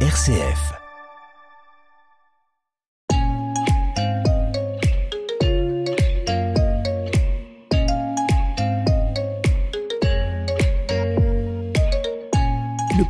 RCF.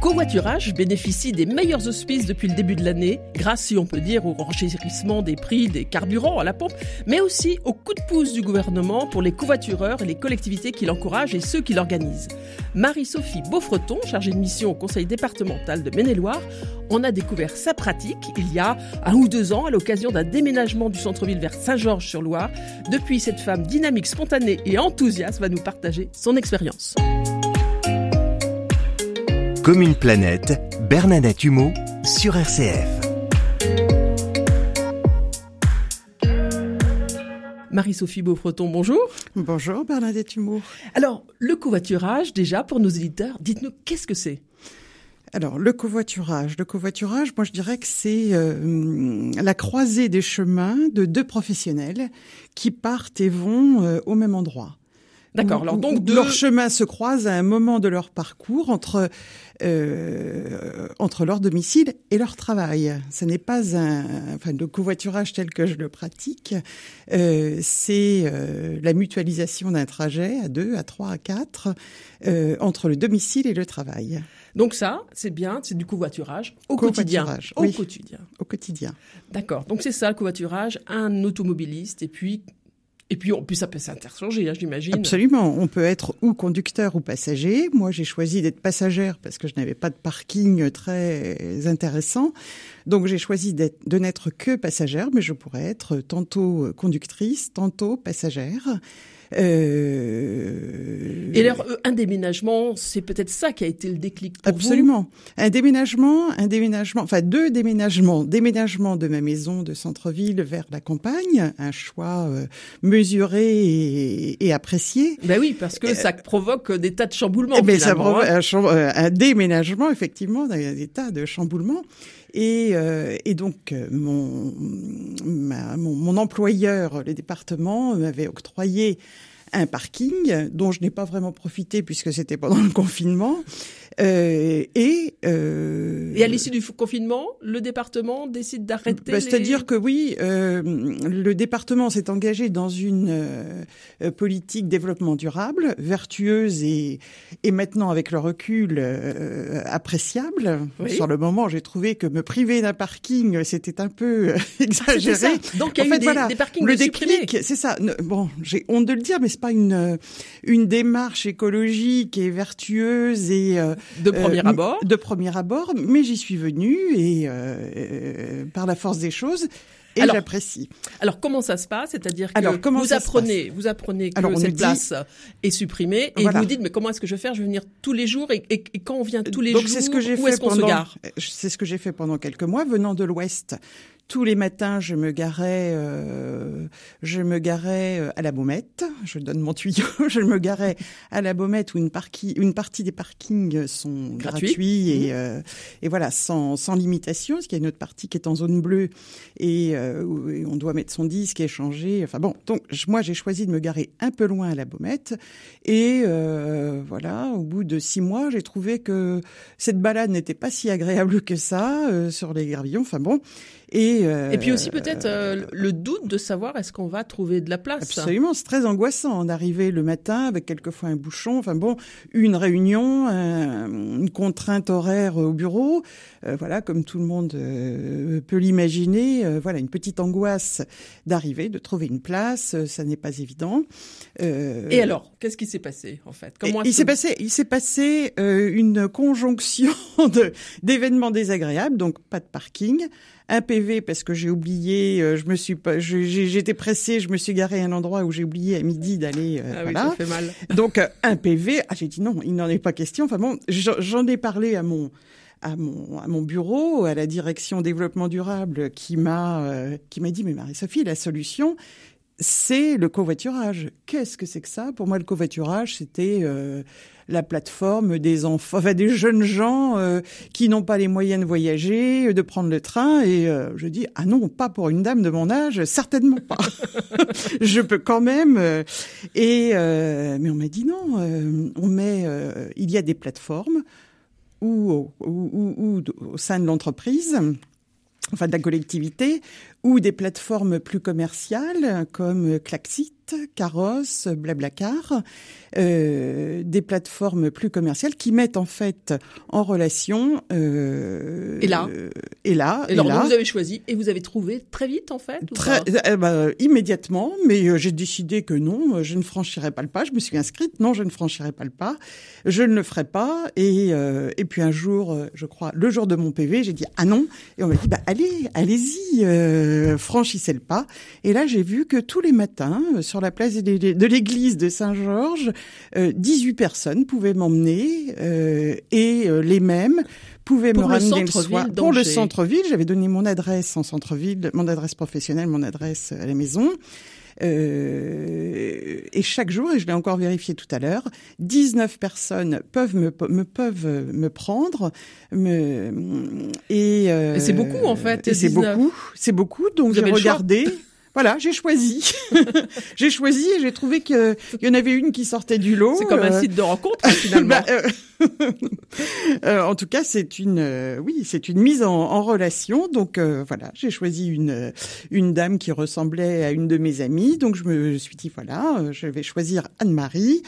Covoiturage bénéficie des meilleurs auspices depuis le début de l'année, grâce, si on peut dire, au renchérissement des prix des carburants à la pompe, mais aussi au coup de pouce du gouvernement pour les covoitureurs et les collectivités qui l'encouragent et ceux qui l'organisent. Marie-Sophie Beaufreton, chargée de mission au conseil départemental de Maine-et-Loire, en a découvert sa pratique il y a un ou deux ans à l'occasion d'un déménagement du centre-ville vers Saint-Georges-sur-Loire. Depuis, cette femme dynamique, spontanée et enthousiaste va nous partager son expérience. Comme une planète, Bernadette Humeau sur RCF. Marie-Sophie Beaufreton, bonjour. Bonjour Bernadette Humour. Alors, le covoiturage, déjà, pour nos éditeurs, dites-nous qu'est-ce que c'est? Alors, le covoiturage. Le covoiturage, moi je dirais que c'est euh, la croisée des chemins de deux professionnels qui partent et vont euh, au même endroit. D'accord. Alors donc deux... leurs chemins se croisent à un moment de leur parcours entre euh, entre leur domicile et leur travail. Ce n'est pas un enfin le covoiturage tel que je le pratique. Euh, c'est euh, la mutualisation d'un trajet à deux, à trois, à quatre euh, entre le domicile et le travail. Donc ça, c'est bien, c'est du covoiturage au quotidien. Au oui, quotidien. Au quotidien. D'accord. Donc c'est ça le covoiturage, un automobiliste et puis et puis, en plus, ça peut s'interchanger, hein, j'imagine. Absolument. On peut être ou conducteur ou passager. Moi, j'ai choisi d'être passagère parce que je n'avais pas de parking très intéressant. Donc, j'ai choisi de n'être que passagère, mais je pourrais être tantôt conductrice, tantôt passagère. Euh... Et alors, un déménagement, c'est peut-être ça qui a été le déclic pour Absolument. vous Un déménagement, un déménagement, enfin deux déménagements. Déménagement de ma maison de centre-ville vers la campagne, un choix euh, mesuré et, et, apprécié. Ben oui, parce que euh, ça provoque des tas de chamboulements. Mais ça provoque hein. un, un, déménagement, effectivement, des tas de chamboulements. Et, euh, et, donc mon, ma, mon, mon, employeur, le département, m'avait octroyé un parking dont je n'ai pas vraiment profité puisque c'était pendant le confinement. Euh, et, euh, et à l'issue du confinement, le département décide d'arrêter. Bah, C'est-à-dire que oui, euh, le département s'est engagé dans une euh, politique développement durable, vertueuse et, et maintenant avec le recul euh, appréciable. Oui. Sur le moment, j'ai trouvé que me priver d'un parking, c'était un peu exagéré. Ah, Donc il y a en eu fait, des, voilà, des parkings le déclic, c'est ça. Bon, j'ai honte de le dire, mais c'est pas une une démarche écologique et vertueuse et euh, de premier euh, abord. De premier abord, mais j'y suis venue et euh, par la force des choses. Et alors, j'apprécie. Alors comment ça se passe? C'est-à-dire que alors, vous apprenez, vous apprenez que alors, cette dit... place est supprimée et voilà. vous dites mais comment est-ce que je vais faire? Je vais venir tous les jours et, et, et quand on vient tous les Donc, jours, ce que où est-ce qu'on se gare? C'est ce que j'ai fait pendant quelques mois, venant de l'Ouest. Tous les matins, je me garais, euh, je me garais euh, à la Baumette. Je donne mon tuyau. je me garais à la Baumette où une, partie, une partie des parkings sont Gratuit. gratuits et, mmh. euh, et voilà sans, sans limitation. Parce qu'il y a une autre partie qui est en zone bleue et, euh, où on doit mettre son disque et échanger. Enfin bon, donc moi j'ai choisi de me garer un peu loin à la Baumette et euh, voilà. Au bout de six mois, j'ai trouvé que cette balade n'était pas si agréable que ça euh, sur les gravillons. Enfin bon. Et, euh, et puis aussi peut-être euh, le doute de savoir est-ce qu'on va trouver de la place. Absolument, c'est très angoissant d'arriver le matin avec quelquefois un bouchon, enfin bon, une réunion, un, une contrainte horaire au bureau, euh, voilà, comme tout le monde euh, peut l'imaginer, euh, voilà, une petite angoisse d'arriver, de trouver une place, euh, ça n'est pas évident. Euh, et alors, qu'est-ce qui s'est passé en fait? Comment Il s'est passé, il s'est passé une conjonction d'événements désagréables, donc pas de parking un PV parce que j'ai oublié, euh, je me suis pas, j'étais pressée, je me suis garée à un endroit où j'ai oublié à midi d'aller. Euh, ah voilà. oui, ça fait mal. Donc euh, un PV, ah, j'ai dit non, il n'en est pas question. Enfin bon, j'en ai parlé à mon à mon, à mon bureau, à la direction développement durable, qui m'a euh, qui m'a dit mais Marie-Sophie, la solution, c'est le covoiturage. Qu'est-ce que c'est que ça? Pour moi, le covoiturage, c'était euh, la plateforme des enfants, enfin des jeunes gens euh, qui n'ont pas les moyens de voyager, de prendre le train. Et euh, je dis ah non, pas pour une dame de mon âge, certainement pas. je peux quand même. euh, et mais on m'a dit non. on met, il y a des plateformes ou au sein de l'entreprise enfin de la collectivité, ou des plateformes plus commerciales comme Klaxit, Caros, Blablacar, euh, des plateformes plus commerciales qui mettent en fait en relation euh, et là. et là et, là. vous avez choisi et vous avez trouvé très vite en fait très ben, immédiatement mais euh, j'ai décidé que non je ne franchirai pas le pas. Je me suis inscrite. Non je ne franchirai pas le pas. Je ne le ferai pas. Et euh, et puis un jour je crois le jour de mon PV j'ai dit ah non. Et on m'a dit bah allez allez-y euh, franchissez le pas. Et là j'ai vu que tous les matins sur la place de l'église de Saint-Georges 18 euh, personnes pouvaient m'emmener euh, et euh, les mêmes pouvaient me ramener le, soir pour le centre-ville. J'avais donné mon adresse en centre-ville, mon adresse professionnelle, mon adresse à la maison. Euh, et chaque jour, et je l'ai encore vérifié tout à l'heure, 19 personnes peuvent me, me peuvent me prendre. Me, et, euh, c'est beaucoup en fait. c'est beaucoup, c'est beaucoup. Donc j'ai regardé. Voilà, j'ai choisi. j'ai choisi et j'ai trouvé qu'il y en avait une qui sortait du lot. C'est comme un euh, site de rencontre finalement. Bah, euh, euh, en tout cas, c'est une, oui, c'est une mise en, relation. Donc voilà, j'ai choisi une une dame qui ressemblait à une de mes amies. Donc je me suis dit voilà, je vais choisir Anne-Marie,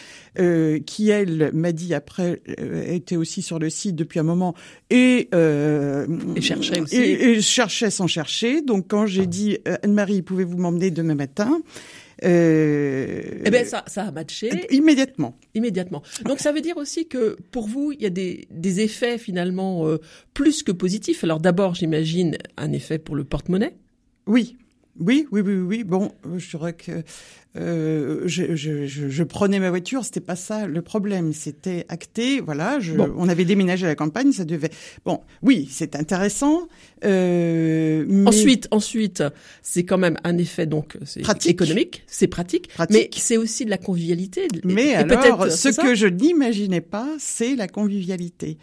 qui elle m'a dit après était aussi sur le site depuis un moment et et cherchait aussi et, et cherchait sans chercher. Donc quand j'ai dit Anne-Marie, pouvez-vous m'emmener demain matin. Euh, eh bien, ça, ça a matché. Immédiatement. Immédiatement. Donc, ça veut dire aussi que pour vous, il y a des, des effets finalement euh, plus que positifs. Alors, d'abord, j'imagine un effet pour le porte-monnaie. Oui. Oui, oui, oui, oui. Bon, je dirais que euh, je, je, je, prenais ma voiture, c'était pas ça le problème, c'était acté, voilà, je, on avait déménagé à la campagne, ça devait. Bon, oui, c'est intéressant. Euh, mais... Ensuite, ensuite, c'est quand même un effet donc c'est économique, c'est pratique, mais c'est aussi de la convivialité. Mais alors, ce que je n'imaginais pas, c'est la convivialité.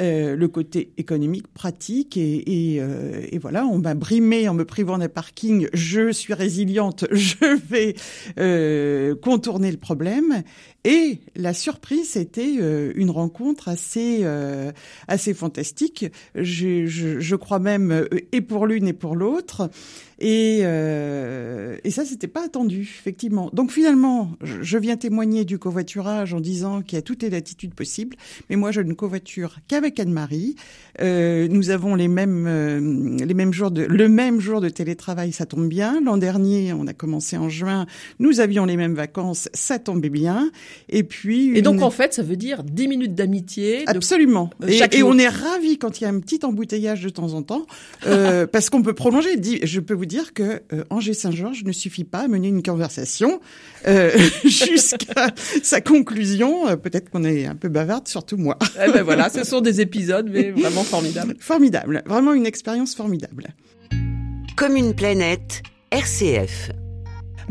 Euh, le côté économique, pratique, euh, et voilà, on m'a brimé en me privant d'un parking. Je suis résiliente, je vais euh, contourner le problème. Et la surprise, c'était euh, une rencontre assez euh, assez fantastique. Je, je, je, crois même euh, et pour l'une et pour l'autre. Et, euh, et ça, c'était pas attendu, effectivement. Donc finalement, je viens témoigner du covoiturage en disant qu'il y a toutes les latitudes possibles. Mais moi, je ne covoiture qu'avec Anne-Marie. Euh, nous avons les mêmes les mêmes jours de le même jour de télétravail, ça tombe bien. L'an dernier, on a commencé en juin. Nous avions les mêmes vacances, ça tombait bien. Et puis. Et donc en fait, ça veut dire 10 minutes d'amitié. Absolument. Euh, et, on est ravis quand il y a un petit embouteillage de temps en temps, euh, parce qu'on peut prolonger. Je peux vous dire que euh, Angers Saint-Georges ne suffit pas à mener une conversation euh, jusqu'à sa conclusion. Peut-être qu'on est un peu bavarde, surtout moi. Eh ben voilà, ce sont des épisodes, mais vraiment formidables. Formidable, vraiment une expérience formidable. Comme une planète, RCF.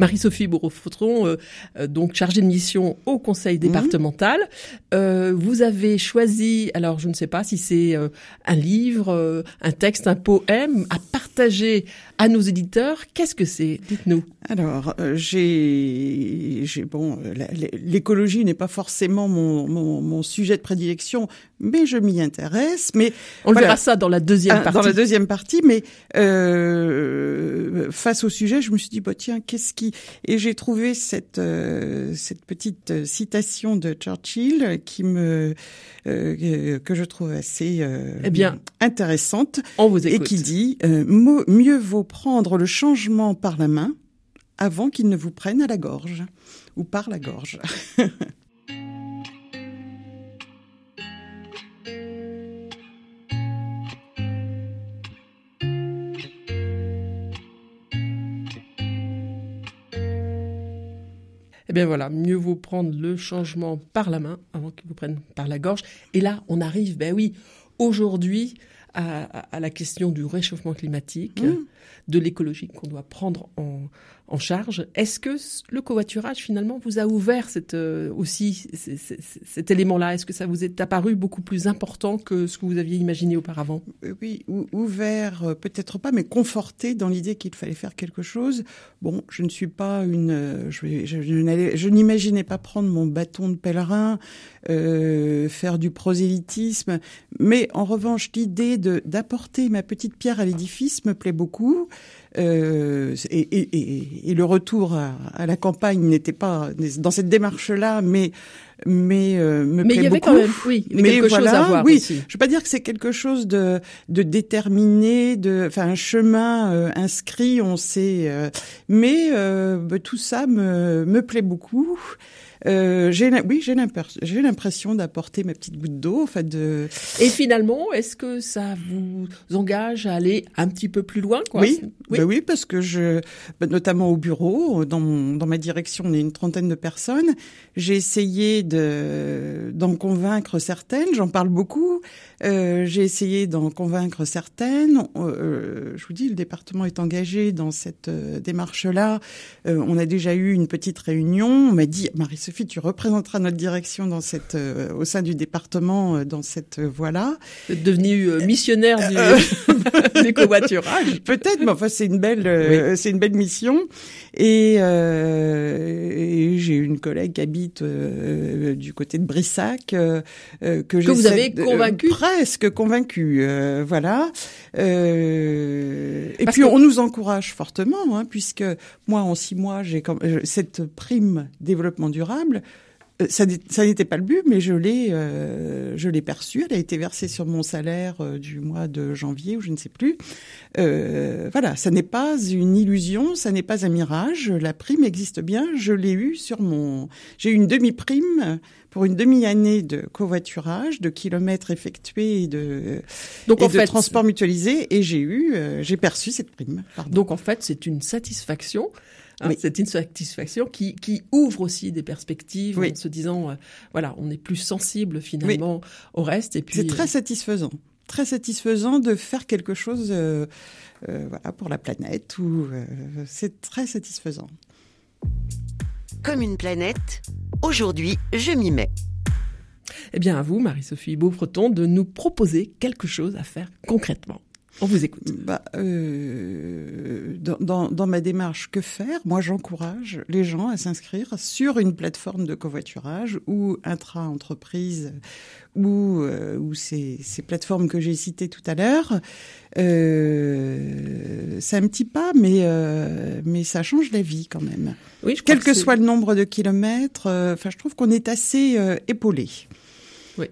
Marie-Sophie bourreau euh, euh, donc chargée de mission au conseil mhm. départemental. Euh, vous avez choisi, alors je ne sais pas si c'est euh, un livre, un texte, un poème à partager à nos éditeurs. Qu'est-ce que c'est? Dites-nous. Alors, j'ai, j'ai bon, l'écologie n'est pas forcément mon, mon, mon, sujet de prédilection, mais je m'y intéresse. Mais on verra ça dans la deuxième ah, partie. Dans la deuxième partie, mais face au sujet, je me suis dit, bah tiens, qu'est-ce qui et j'ai trouvé cette euh, cette petite citation de Churchill qui me euh, que je trouve assez euh, eh bien intéressante on vous et qui dit mieux vaut prendre le changement par la main avant qu'il ne vous prenne à la gorge ou par la gorge. eh bien voilà, mieux vaut prendre le changement par la main avant qu'il vous prenne par la gorge. Et là, on arrive, ben oui, aujourd'hui, à, la question du réchauffement climatique, mmh. de l'écologie qu'on doit prendre en, en charge. Est-ce que le covoiturage finalement vous a ouvert cette, euh, aussi cet élément-là? Est-ce que ça vous est apparu beaucoup plus important que ce que vous aviez imaginé auparavant? Euh, Oui, ouvert euh, peut-être pas, mais conforté dans l'idée qu'il fallait faire quelque chose. Bon, je ne suis pas une, je, je, je n'imaginais pas prendre mon bâton de pèlerin, euh, faire du prosélytisme, mais en revanche l'idée d'apporter ma petite pierre à l'édifice me plaît beaucoup. Euh, et, et, et, le retour à, à la campagne n'était pas dans cette démarche-là, mais mais euh, me mais plaît il y avait beaucoup. quand même, oui, mais quelque voilà, chose à voir oui, aussi. je veux pas dire que c'est quelque chose de de déterminé, de, enfin un chemin euh, inscrit, on sait, euh, mais bah, tout ça me me plaît beaucoup. Euh, j'ai, oui, j'ai l'impression d'apporter ma petite goutte d'eau. En fait, de... Et finalement, est-ce que ça vous engage à aller un petit peu plus loin quoi? Oui, oui. Ben oui, parce que je, ben notamment au bureau, dans, mon, dans ma direction, on est une trentaine de personnes. J'ai essayé de, d'en convaincre certaines. J'en parle beaucoup. Euh, j'ai essayé d'en convaincre certaines. Euh, je vous dis, le département est engagé dans cette euh, démarche-là. Euh, on a déjà eu une petite réunion. On m'a dit, Marie-Sophie, tu représenteras notre direction dans cette, euh, au sein du département dans cette voie-là. Devenue missionnaire du, du covoiturage. Peut-être, mais enfin, c'est une belle, oui. c'est une belle mission. Et, et j'ai une collègue qui habite du côté de Brissac que, que vous avez convaincu presque convaincu, euh, voilà. Euh, et puis on nous encourage fortement, hein, puisque moi en six mois j'ai euh, cette prime développement durable. Euh, ça, ça n'était pas le but, mais je l'ai, euh, je l'ai perçue. Elle a été versée sur mon salaire du mois de janvier ou je ne sais plus. Euh, voilà, ça n'est pas une illusion, ça n'est pas un mirage. La prime existe bien. Je l'ai eue sur mon. J'ai eu une demi-prime pour une demi-année de covoiturage, de kilomètres effectués et de, Donc, et en de fait, transport mutualisé, et j'ai eu, euh, j'ai perçu cette prime. Pardon. Donc en fait, c'est une satisfaction. Hein, Oui. C'est une satisfaction qui, qui ouvre aussi des perspectives Oui. en se disant, euh, voilà, on est plus sensible finalement au reste. Et puis, C'est très satisfaisant, très satisfaisant de faire quelque chose, euh, euh, voilà, pour la planète. Ou euh, c'est très satisfaisant. Comme une planète, aujourd'hui, je m'y mets. eh bien, à vous, Marie-Sophie Beaufreton, de nous proposer quelque chose à faire concrètement. On vous écoute. Bah, euh, dans, dans, dans, ma démarche, que faire? Moi, j'encourage les gens à s'inscrire sur une plateforme de covoiturage ou intra-entreprise ou, euh, ou ces, ces, plateformes que j'ai citées tout à l'heure. Euh, c'est un petit pas, mais, euh, mais ça change la vie quand même. Oui, je Quel que, que soit le nombre de kilomètres, euh, enfin, je trouve qu'on est assez euh, épaulé.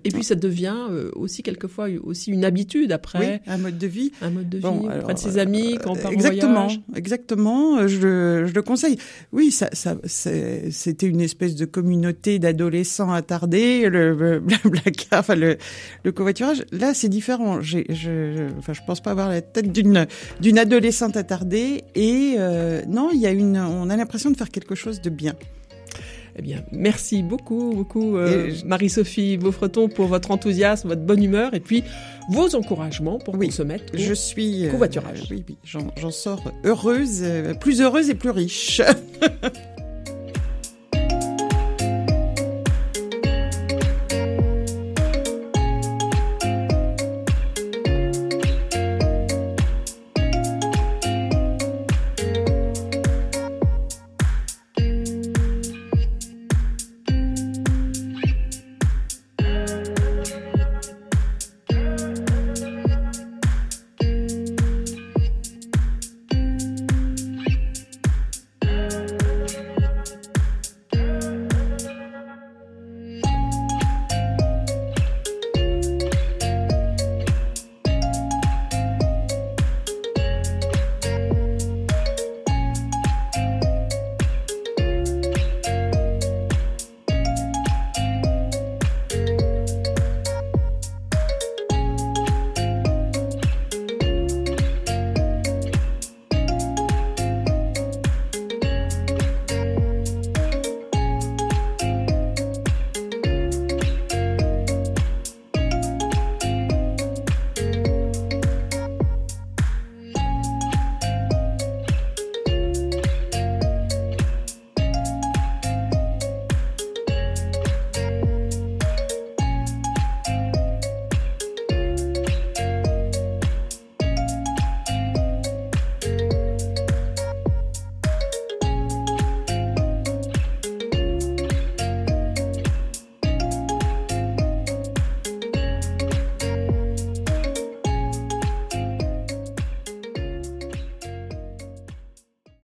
Et puis ça devient euh, aussi quelquefois aussi une habitude après. Oui, un mode de vie. Un mode de vie Bon, auprès alors, de ses amis, quand on part exactement, en voyage. exactement. Je, le- je le conseille. Oui, ça, ça, c'était une espèce de communauté d'adolescents attardés, le, le blablacar, enfin le, le covoiturage. Là, c'est différent. Je, je- enfin, je pense pas avoir la tête d'une d'une adolescente attardée. Et euh, non, il y a une, on a l'impression de faire quelque chose de bien. Eh bien, merci beaucoup, beaucoup, euh, je- Marie-Sophie Beaufreton, pour votre enthousiasme, votre bonne humeur et puis vos encouragements pour Oui. qu'on se mette. au- Je suis euh, Covoiturage. oui, oui, j'en j'en sors heureuse, euh, plus heureuse et plus riche.